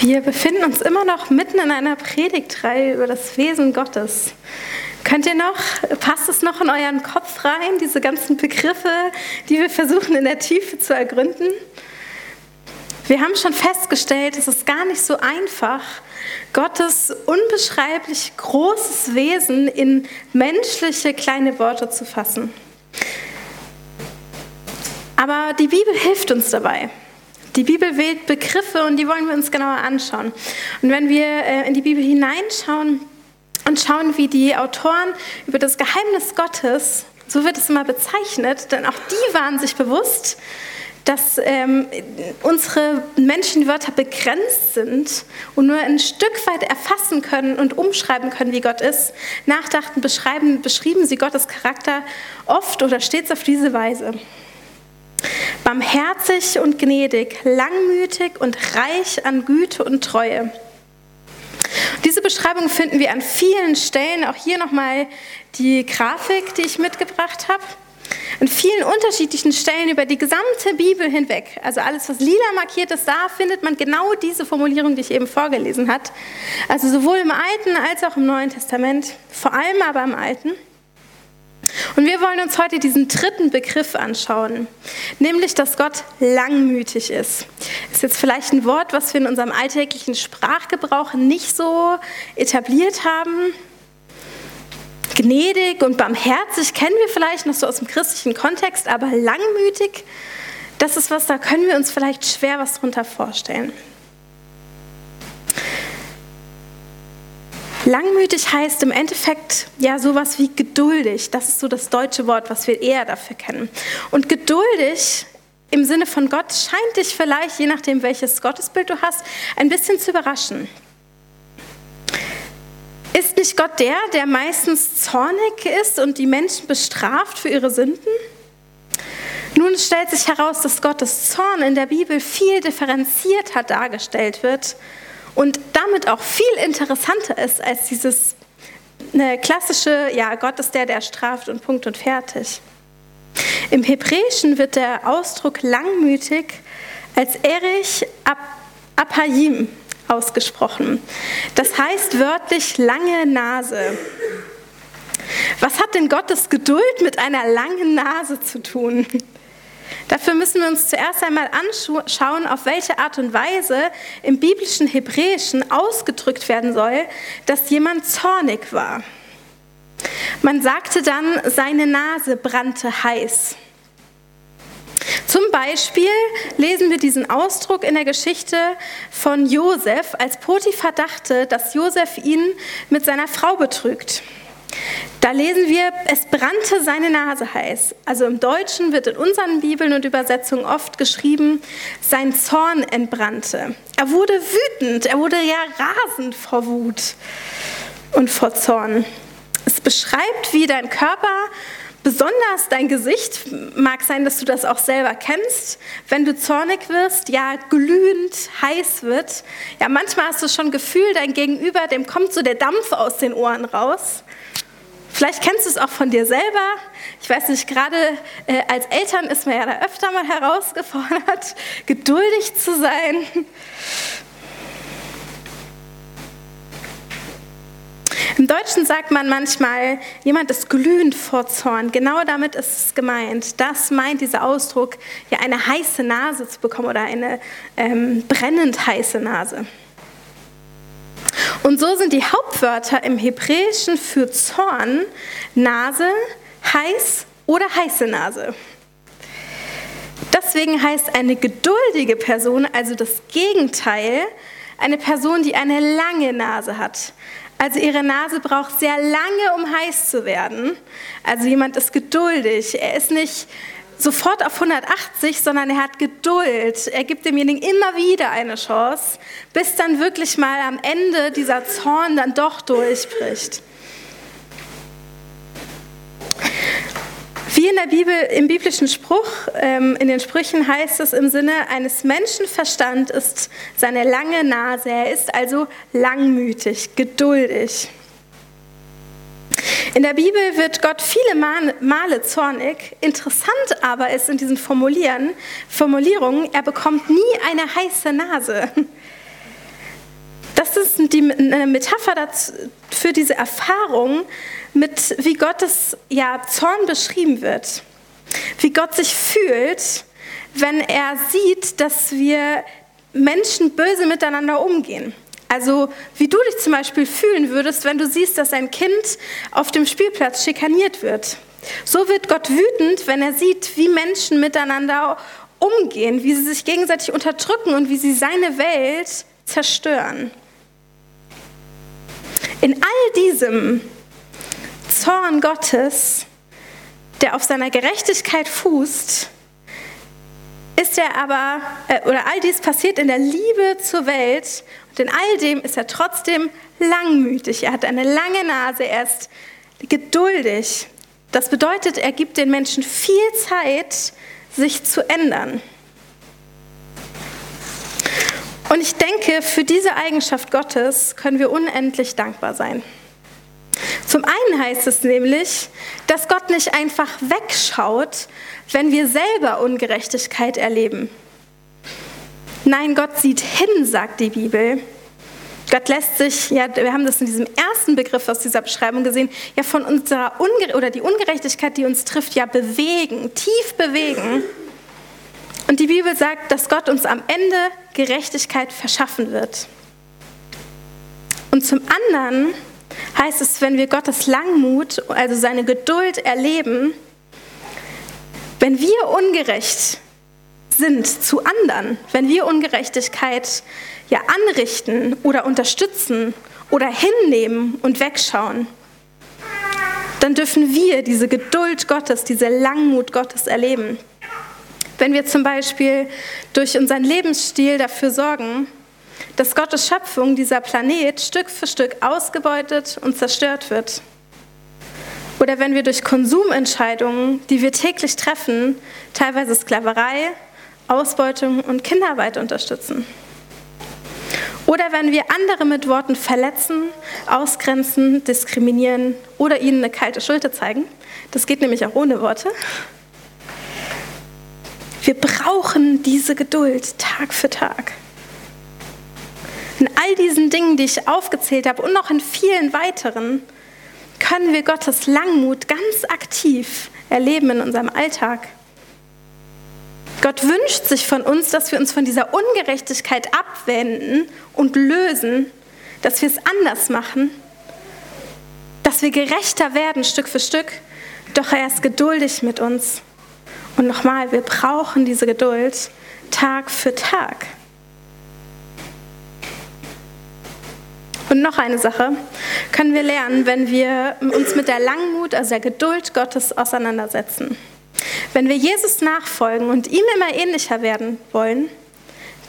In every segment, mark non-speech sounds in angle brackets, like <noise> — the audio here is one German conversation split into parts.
Wir befinden uns immer noch mitten in einer Predigtreihe über das Wesen Gottes. Könnt ihr noch, passt es noch in euren Kopf rein, diese ganzen Begriffe, die wir versuchen in der Tiefe zu ergründen? Wir haben schon festgestellt, es ist gar nicht so einfach, Gottes unbeschreiblich großes Wesen in menschliche kleine Worte zu fassen. Aber die Bibel hilft uns dabei. Die Bibel wählt Begriffe und die wollen wir uns genauer anschauen. Und wenn wir äh, in die Bibel hineinschauen und schauen, wie die Autoren über das Geheimnis Gottes, so wird es immer bezeichnet, denn auch die waren sich bewusst, dass ähm, unsere Menschenwörter begrenzt sind und nur ein Stück weit erfassen können und umschreiben können, wie Gott ist, nachdachten, beschreiben, beschrieben sie Gottes Charakter oft oder stets auf diese Weise. Barmherzig und gnädig, langmütig und reich an Güte und Treue. Diese Beschreibung finden wir an vielen Stellen, auch hier nochmal die Grafik, die ich mitgebracht habe. An vielen unterschiedlichen Stellen über die gesamte Bibel hinweg. Also alles, was lila markiert ist, da findet man genau diese Formulierung, die ich eben vorgelesen habe. Also sowohl im Alten als auch im Neuen Testament, vor allem aber im Alten. Und wir wollen uns heute diesen dritten Begriff anschauen, nämlich, dass Gott langmütig ist. Ist jetzt vielleicht ein Wort, was wir in unserem alltäglichen Sprachgebrauch nicht so etabliert haben. Gnädig und barmherzig kennen wir vielleicht noch so aus dem christlichen Kontext, aber langmütig, das ist was, da können wir uns vielleicht schwer was drunter vorstellen. Langmütig heißt im Endeffekt ja sowas wie geduldig. Das ist so das deutsche Wort, was wir eher dafür kennen. Und geduldig im Sinne von Gott scheint dich vielleicht, je nachdem welches Gottesbild du hast, ein bisschen zu überraschen. Ist nicht Gott der, der meistens zornig ist und die Menschen bestraft für ihre Sünden? Nun stellt sich heraus, dass Gottes Zorn in der Bibel viel differenzierter dargestellt wird und damit auch viel interessanter ist als dieses eine klassische, ja, Gott ist der, der straft und Punkt und fertig. Im Hebräischen wird der Ausdruck langmütig als Erich Apayim ausgesprochen. Das heißt wörtlich lange Nase. Was hat denn Gottes Geduld mit einer langen Nase zu tun? Dafür müssen wir uns zuerst einmal anschauen, auf welche Art und Weise im biblischen Hebräischen ausgedrückt werden soll, dass jemand zornig war. Man sagte dann, seine Nase brannte heiß. Zum Beispiel lesen wir diesen Ausdruck in der Geschichte von Josef, als Potiphar dachte, dass Josef ihn mit seiner Frau betrügt. Da lesen wir, es brannte seine Nase heiß. Also im Deutschen wird in unseren Bibeln und Übersetzungen oft geschrieben, sein Zorn entbrannte. Er wurde wütend, er wurde ja rasend vor Wut und vor Zorn. Es beschreibt, wie dein Körper, besonders dein Gesicht, mag sein, dass du das auch selber kennst, wenn du zornig wirst, ja, glühend heiß wird. Ja, manchmal hast du schon Gefühl, dein Gegenüber, dem kommt so der Dampf aus den Ohren raus. Vielleicht kennst du es auch von dir selber. Ich weiß nicht, gerade äh, als Eltern ist man ja da öfter mal herausgefordert, <laughs> geduldig zu sein. Im Deutschen sagt man manchmal, jemand ist glühend vor Zorn. Genau damit ist es gemeint. Das meint dieser Ausdruck, ja eine heiße Nase zu bekommen oder eine ähm, brennend heiße Nase. Und so sind die Hauptwörter im Hebräischen für Zorn Nase, heiß oder heiße Nase. Deswegen heißt eine geduldige Person, also das Gegenteil, eine Person, die eine lange Nase hat. Also ihre Nase braucht sehr lange, um heiß zu werden. Also jemand ist geduldig. Er ist nicht sofort auf 180, sondern er hat Geduld. Er gibt demjenigen immer wieder eine Chance, bis dann wirklich mal am Ende dieser Zorn dann doch durchbricht. Wie in der Bibel, im biblischen Spruch, ähm, in den Sprüchen heißt es im Sinne eines Menschenverstand ist seine lange Nase. Er ist also langmütig, geduldig. In der Bibel wird Gott viele Male zornig. Interessant aber ist in diesen Formulieren, Formulierungen, er bekommt nie eine heiße Nase. das ist die, eine Metapher dazu, für diese Erfahrung, mit wie Gottes ja, Zorn beschrieben wird. Wie Gott sich fühlt, wenn er sieht, dass wir Menschen böse miteinander umgehen. Also wie du dich zum Beispiel fühlen würdest, wenn du siehst, dass ein Kind auf dem Spielplatz schikaniert wird. So wird Gott wütend, wenn er sieht, wie Menschen miteinander umgehen, wie sie sich gegenseitig unterdrücken und wie sie seine Welt zerstören. In all diesem Zorn Gottes, der auf seiner Gerechtigkeit fußt, ist er aber, äh, oder all dies passiert in der Liebe zur Welt und in all dem ist er trotzdem langmütig. Er hat eine lange Nase, er ist geduldig. Das bedeutet, er gibt den Menschen viel Zeit, sich zu ändern. Und ich denke, für diese Eigenschaft Gottes können wir unendlich dankbar sein. Zum einen heißt es nämlich, dass Gott nicht einfach wegschaut, wenn wir selber Ungerechtigkeit erleben. Nein, Gott sieht hin, sagt die Bibel. Gott lässt sich, ja, wir haben das in diesem ersten Begriff aus dieser Beschreibung gesehen, ja von unserer Unge oder die Ungerechtigkeit, die uns trifft, ja bewegen, tief bewegen. Und die Bibel sagt, dass Gott uns am Ende Gerechtigkeit verschaffen wird. Und zum anderen heißt es, wenn wir Gottes Langmut, also seine Geduld erleben, wenn wir ungerecht sind zu anderen, wenn wir Ungerechtigkeit ja anrichten oder unterstützen oder hinnehmen und wegschauen, dann dürfen wir diese Geduld Gottes, diese Langmut Gottes erleben. Wenn wir zum Beispiel durch unseren Lebensstil dafür sorgen, dass Gottes Schöpfung, dieser Planet, Stück für Stück ausgebeutet und zerstört wird. Oder wenn wir durch Konsumentscheidungen, die wir täglich treffen, teilweise Sklaverei, Ausbeutung und Kinderarbeit unterstützen. Oder wenn wir andere mit Worten verletzen, ausgrenzen, diskriminieren oder ihnen eine kalte Schulter zeigen. Das geht nämlich auch ohne Worte. Wir brauchen diese Geduld Tag für Tag. In all diesen Dingen, die ich aufgezählt habe und noch in vielen weiteren, können wir Gottes Langmut ganz aktiv erleben in unserem Alltag. Gott wünscht sich von uns, dass wir uns von dieser Ungerechtigkeit abwenden und lösen, dass wir es anders machen, dass wir gerechter werden Stück für Stück, doch er ist geduldig mit uns. Und nochmal, wir brauchen diese Geduld Tag für Tag. Und noch eine Sache können wir lernen, wenn wir uns mit der Langmut, also der Geduld Gottes auseinandersetzen. Wenn wir Jesus nachfolgen und ihm immer ähnlicher werden wollen,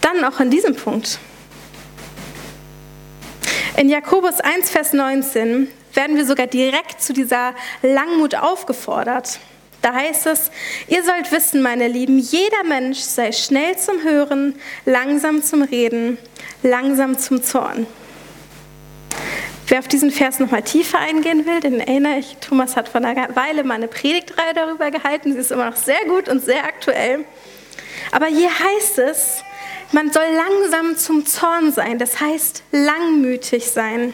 dann auch in diesem Punkt. In Jakobus 1, Vers 19 werden wir sogar direkt zu dieser Langmut aufgefordert. Da heißt es, ihr sollt wissen, meine Lieben, jeder Mensch sei schnell zum Hören, langsam zum Reden, langsam zum Zorn. Wer auf diesen Vers nochmal tiefer eingehen will, den erinnere ich, Thomas hat vor einer Weile mal eine Predigtreihe darüber gehalten. Sie ist immer noch sehr gut und sehr aktuell. Aber hier heißt es, man soll langsam zum Zorn sein, das heißt langmütig sein.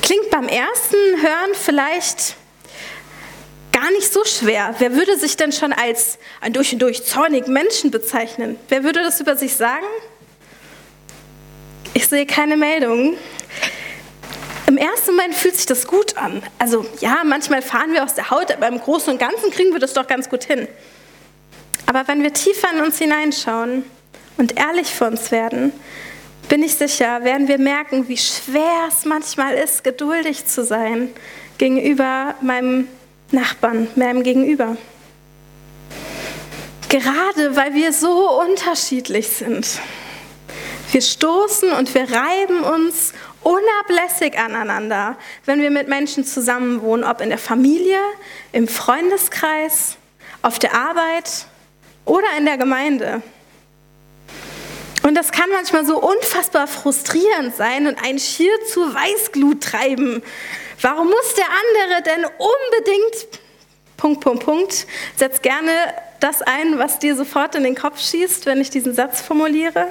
Klingt beim ersten Hören vielleicht gar nicht so schwer. Wer würde sich denn schon als ein durch und durch zornigen Menschen bezeichnen? Wer würde das über sich sagen? Ich sehe keine Meldungen. Ersten Moment fühlt sich das gut an. Also ja, manchmal fahren wir aus der Haut, aber im Großen und Ganzen kriegen wir das doch ganz gut hin. Aber wenn wir tiefer in uns hineinschauen und ehrlich für uns werden, bin ich sicher, werden wir merken, wie schwer es manchmal ist, geduldig zu sein gegenüber meinem Nachbarn, meinem Gegenüber. Gerade weil wir so unterschiedlich sind. Wir stoßen und wir reiben uns unablässig aneinander, wenn wir mit Menschen zusammenwohnen, ob in der Familie, im Freundeskreis, auf der Arbeit oder in der Gemeinde. Und das kann manchmal so unfassbar frustrierend sein und einen schier zu Weißglut treiben. Warum muss der andere denn unbedingt Punkt, Punkt, Punkt. Setz gerne das ein, was dir sofort in den Kopf schießt, wenn ich diesen Satz formuliere.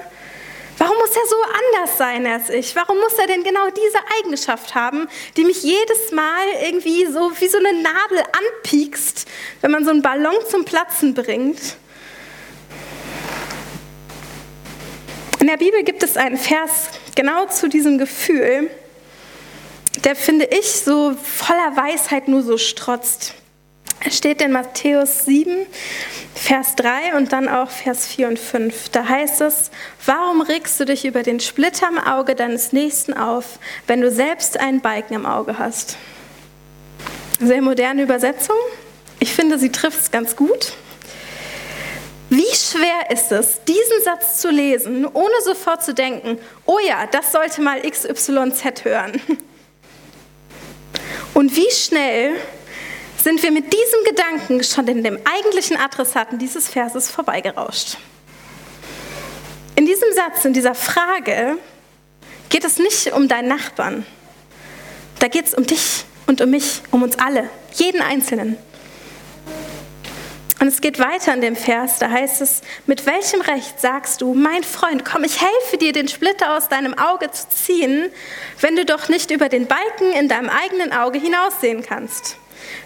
Warum muss er so anders sein als ich? Warum muss er denn genau diese Eigenschaft haben, die mich jedes Mal irgendwie so wie so eine Nadel anpiekst, wenn man so einen Ballon zum Platzen bringt? In der Bibel gibt es einen Vers genau zu diesem Gefühl, der finde ich so voller Weisheit nur so strotzt. Es steht in Matthäus 7, Vers 3 und dann auch Vers 4 und 5. Da heißt es, warum regst du dich über den Splitter im Auge deines Nächsten auf, wenn du selbst einen Balken im Auge hast? Sehr moderne Übersetzung. Ich finde, sie trifft es ganz gut. Wie schwer ist es, diesen Satz zu lesen, ohne sofort zu denken, oh ja, das sollte mal XYZ hören. Und wie schnell sind wir mit diesem Gedanken schon in dem eigentlichen Adressaten dieses Verses vorbeigerauscht. In diesem Satz, in dieser Frage, geht es nicht um deinen Nachbarn. Da geht es um dich und um mich, um uns alle, jeden Einzelnen. Und es geht weiter in dem Vers, da heißt es, mit welchem Recht sagst du, mein Freund, komm, ich helfe dir, den Splitter aus deinem Auge zu ziehen, wenn du doch nicht über den Balken in deinem eigenen Auge hinaussehen kannst?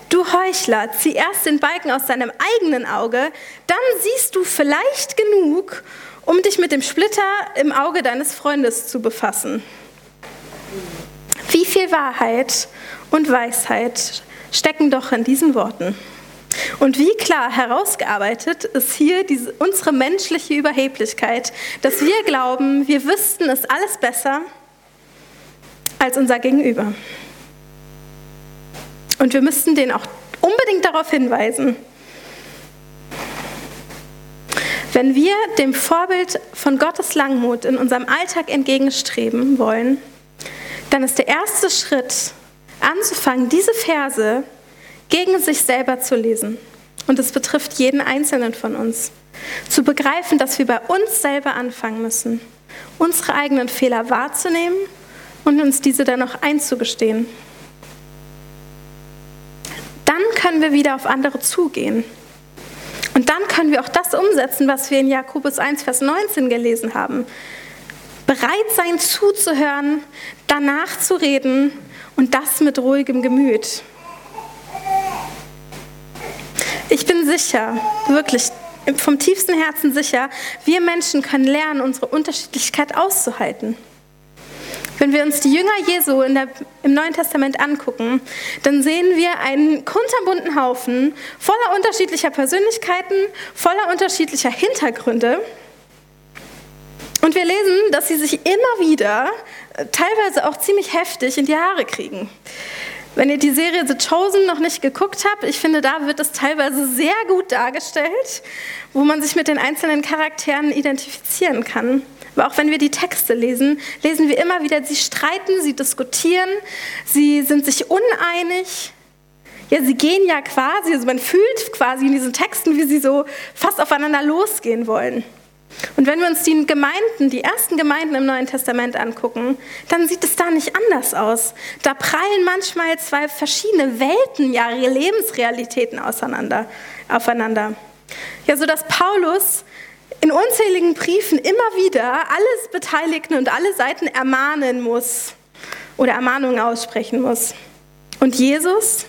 Du Heuchler, zieh erst den Balken aus deinem eigenen Auge, dann siehst du vielleicht genug, um dich mit dem Splitter im Auge deines Freundes zu befassen. Wie viel Wahrheit und Weisheit stecken doch in diesen Worten. Und wie klar herausgearbeitet ist hier diese, unsere menschliche Überheblichkeit, dass wir glauben, wir wüssten es alles besser als unser Gegenüber. Und wir müssten den auch unbedingt darauf hinweisen. Wenn wir dem Vorbild von Gottes Langmut in unserem Alltag entgegenstreben wollen, dann ist der erste Schritt anzufangen, diese Verse gegen sich selber zu lesen. Und es betrifft jeden Einzelnen von uns. Zu begreifen, dass wir bei uns selber anfangen müssen, unsere eigenen Fehler wahrzunehmen und uns diese dann auch einzugestehen. Dann können wir wieder auf andere zugehen. Und dann können wir auch das umsetzen, was wir in Jakobus 1, Vers 19 gelesen haben. Bereit sein zuzuhören, danach zu reden und das mit ruhigem Gemüt. Ich bin sicher, wirklich vom tiefsten Herzen sicher, wir Menschen können lernen, unsere Unterschiedlichkeit auszuhalten. Wenn wir uns die Jünger Jesu der, im Neuen Testament angucken, dann sehen wir einen kunterbunten Haufen voller unterschiedlicher Persönlichkeiten, voller unterschiedlicher Hintergründe. Und wir lesen, dass sie sich immer wieder, äh, teilweise auch ziemlich heftig, in die Haare kriegen. Wenn ihr die Serie The Chosen noch nicht geguckt habt, ich finde, da wird es teilweise sehr gut dargestellt, wo man sich mit den einzelnen Charakteren identifizieren kann. Aber auch wenn wir die Texte lesen, lesen wir immer wieder, sie streiten, sie diskutieren, sie sind sich uneinig. Ja, sie gehen ja quasi, also man fühlt quasi in diesen Texten, wie sie so fast aufeinander losgehen wollen. Und wenn wir uns die Gemeinden, die ersten Gemeinden im Neuen Testament angucken, dann sieht es da nicht anders aus. Da prallen manchmal zwei verschiedene Welten, ja, Lebensrealitäten auseinander, aufeinander. Ja, so dass Paulus in unzähligen Briefen immer wieder alles Beteiligten und alle Seiten ermahnen muss oder Ermahnungen aussprechen muss. Und Jesus,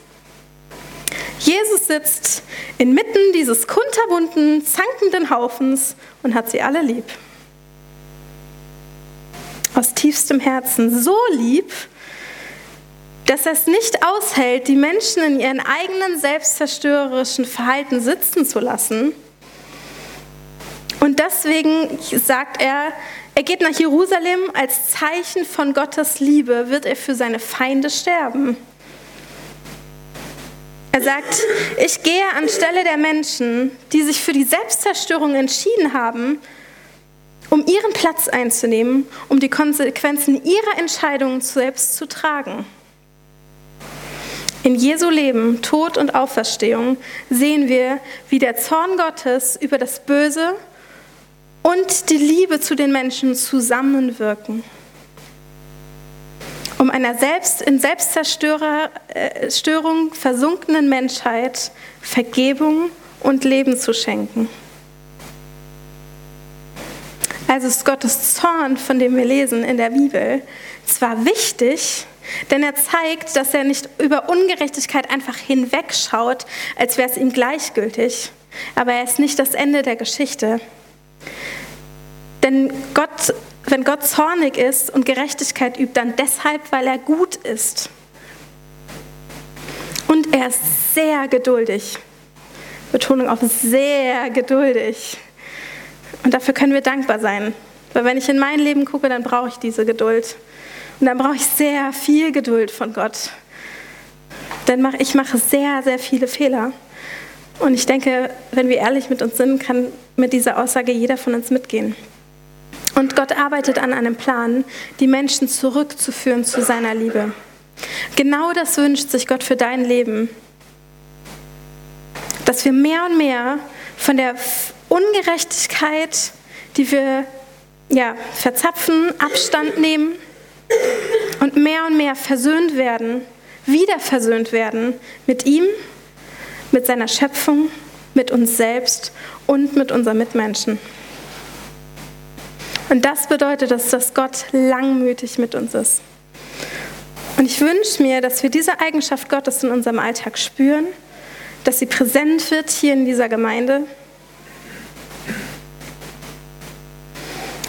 Jesus sitzt inmitten dieses kunterbunten, zankenden Haufens und hat sie alle lieb. Aus tiefstem Herzen so lieb, dass er es nicht aushält, die Menschen in ihren eigenen selbstzerstörerischen Verhalten sitzen zu lassen. Und deswegen sagt er, er geht nach Jerusalem als Zeichen von Gottes Liebe, wird er für seine Feinde sterben. Er sagt, ich gehe anstelle der Menschen, die sich für die Selbstzerstörung entschieden haben, um ihren Platz einzunehmen, um die Konsequenzen ihrer Entscheidungen selbst zu tragen. In Jesu Leben, Tod und Auferstehung sehen wir, wie der Zorn Gottes über das Böse und die Liebe zu den Menschen zusammenwirken um einer selbst in Selbstzerstörung äh, versunkenen Menschheit Vergebung und Leben zu schenken. Also ist Gottes Zorn, von dem wir lesen in der Bibel, zwar wichtig, denn er zeigt, dass er nicht über Ungerechtigkeit einfach hinwegschaut, als wäre es ihm gleichgültig, aber er ist nicht das Ende der Geschichte. Denn Gott, wenn Gott zornig ist und Gerechtigkeit übt, dann deshalb, weil er gut ist. Und er ist sehr geduldig. Betonung auf sehr geduldig. Und dafür können wir dankbar sein. Weil wenn ich in mein Leben gucke, dann brauche ich diese Geduld. Und dann brauche ich sehr viel Geduld von Gott. Denn ich mache sehr, sehr viele Fehler. Und ich denke, wenn wir ehrlich mit uns sind, kann mit dieser Aussage jeder von uns mitgehen. Und Gott arbeitet an einem Plan, die Menschen zurückzuführen zu seiner Liebe. Genau das wünscht sich Gott für dein Leben. Dass wir mehr und mehr von der Ungerechtigkeit, die wir ja, verzapfen, Abstand nehmen und mehr und mehr versöhnt werden, wieder versöhnt werden mit ihm, mit seiner Schöpfung, mit uns selbst und mit unseren Mitmenschen. Und das bedeutet, dass, dass Gott langmütig mit uns ist. Und ich wünsche mir, dass wir diese Eigenschaft Gottes in unserem Alltag spüren, dass sie präsent wird hier in dieser Gemeinde.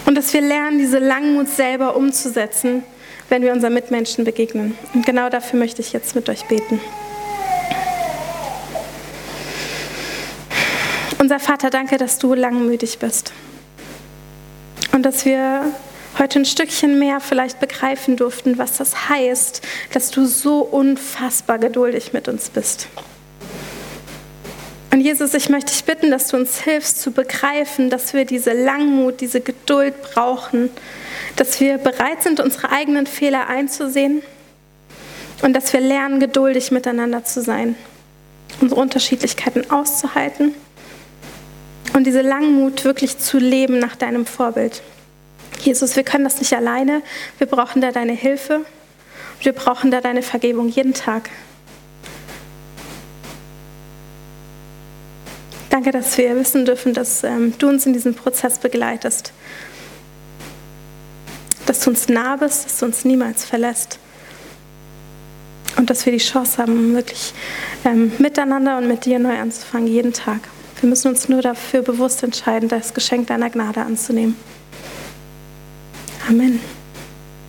Und dass wir lernen, diese Langmut selber umzusetzen, wenn wir unseren Mitmenschen begegnen. Und genau dafür möchte ich jetzt mit euch beten. Unser Vater, danke, dass du langmütig bist. Und dass wir heute ein Stückchen mehr vielleicht begreifen durften, was das heißt, dass du so unfassbar geduldig mit uns bist. Und Jesus, ich möchte dich bitten, dass du uns hilfst zu begreifen, dass wir diese Langmut, diese Geduld brauchen, dass wir bereit sind, unsere eigenen Fehler einzusehen und dass wir lernen, geduldig miteinander zu sein, unsere Unterschiedlichkeiten auszuhalten und diese Langmut wirklich zu leben nach deinem Vorbild. Jesus, wir können das nicht alleine. Wir brauchen da deine Hilfe. Wir brauchen da deine Vergebung jeden Tag. Danke, dass wir wissen dürfen, dass ähm, du uns in diesem Prozess begleitest. Dass du uns nah bist, dass du uns niemals verlässt. Und dass wir die Chance haben, wirklich ähm, miteinander und mit dir neu anzufangen, jeden Tag. Wir müssen uns nur dafür bewusst entscheiden, das Geschenk deiner Gnade anzunehmen. Amen.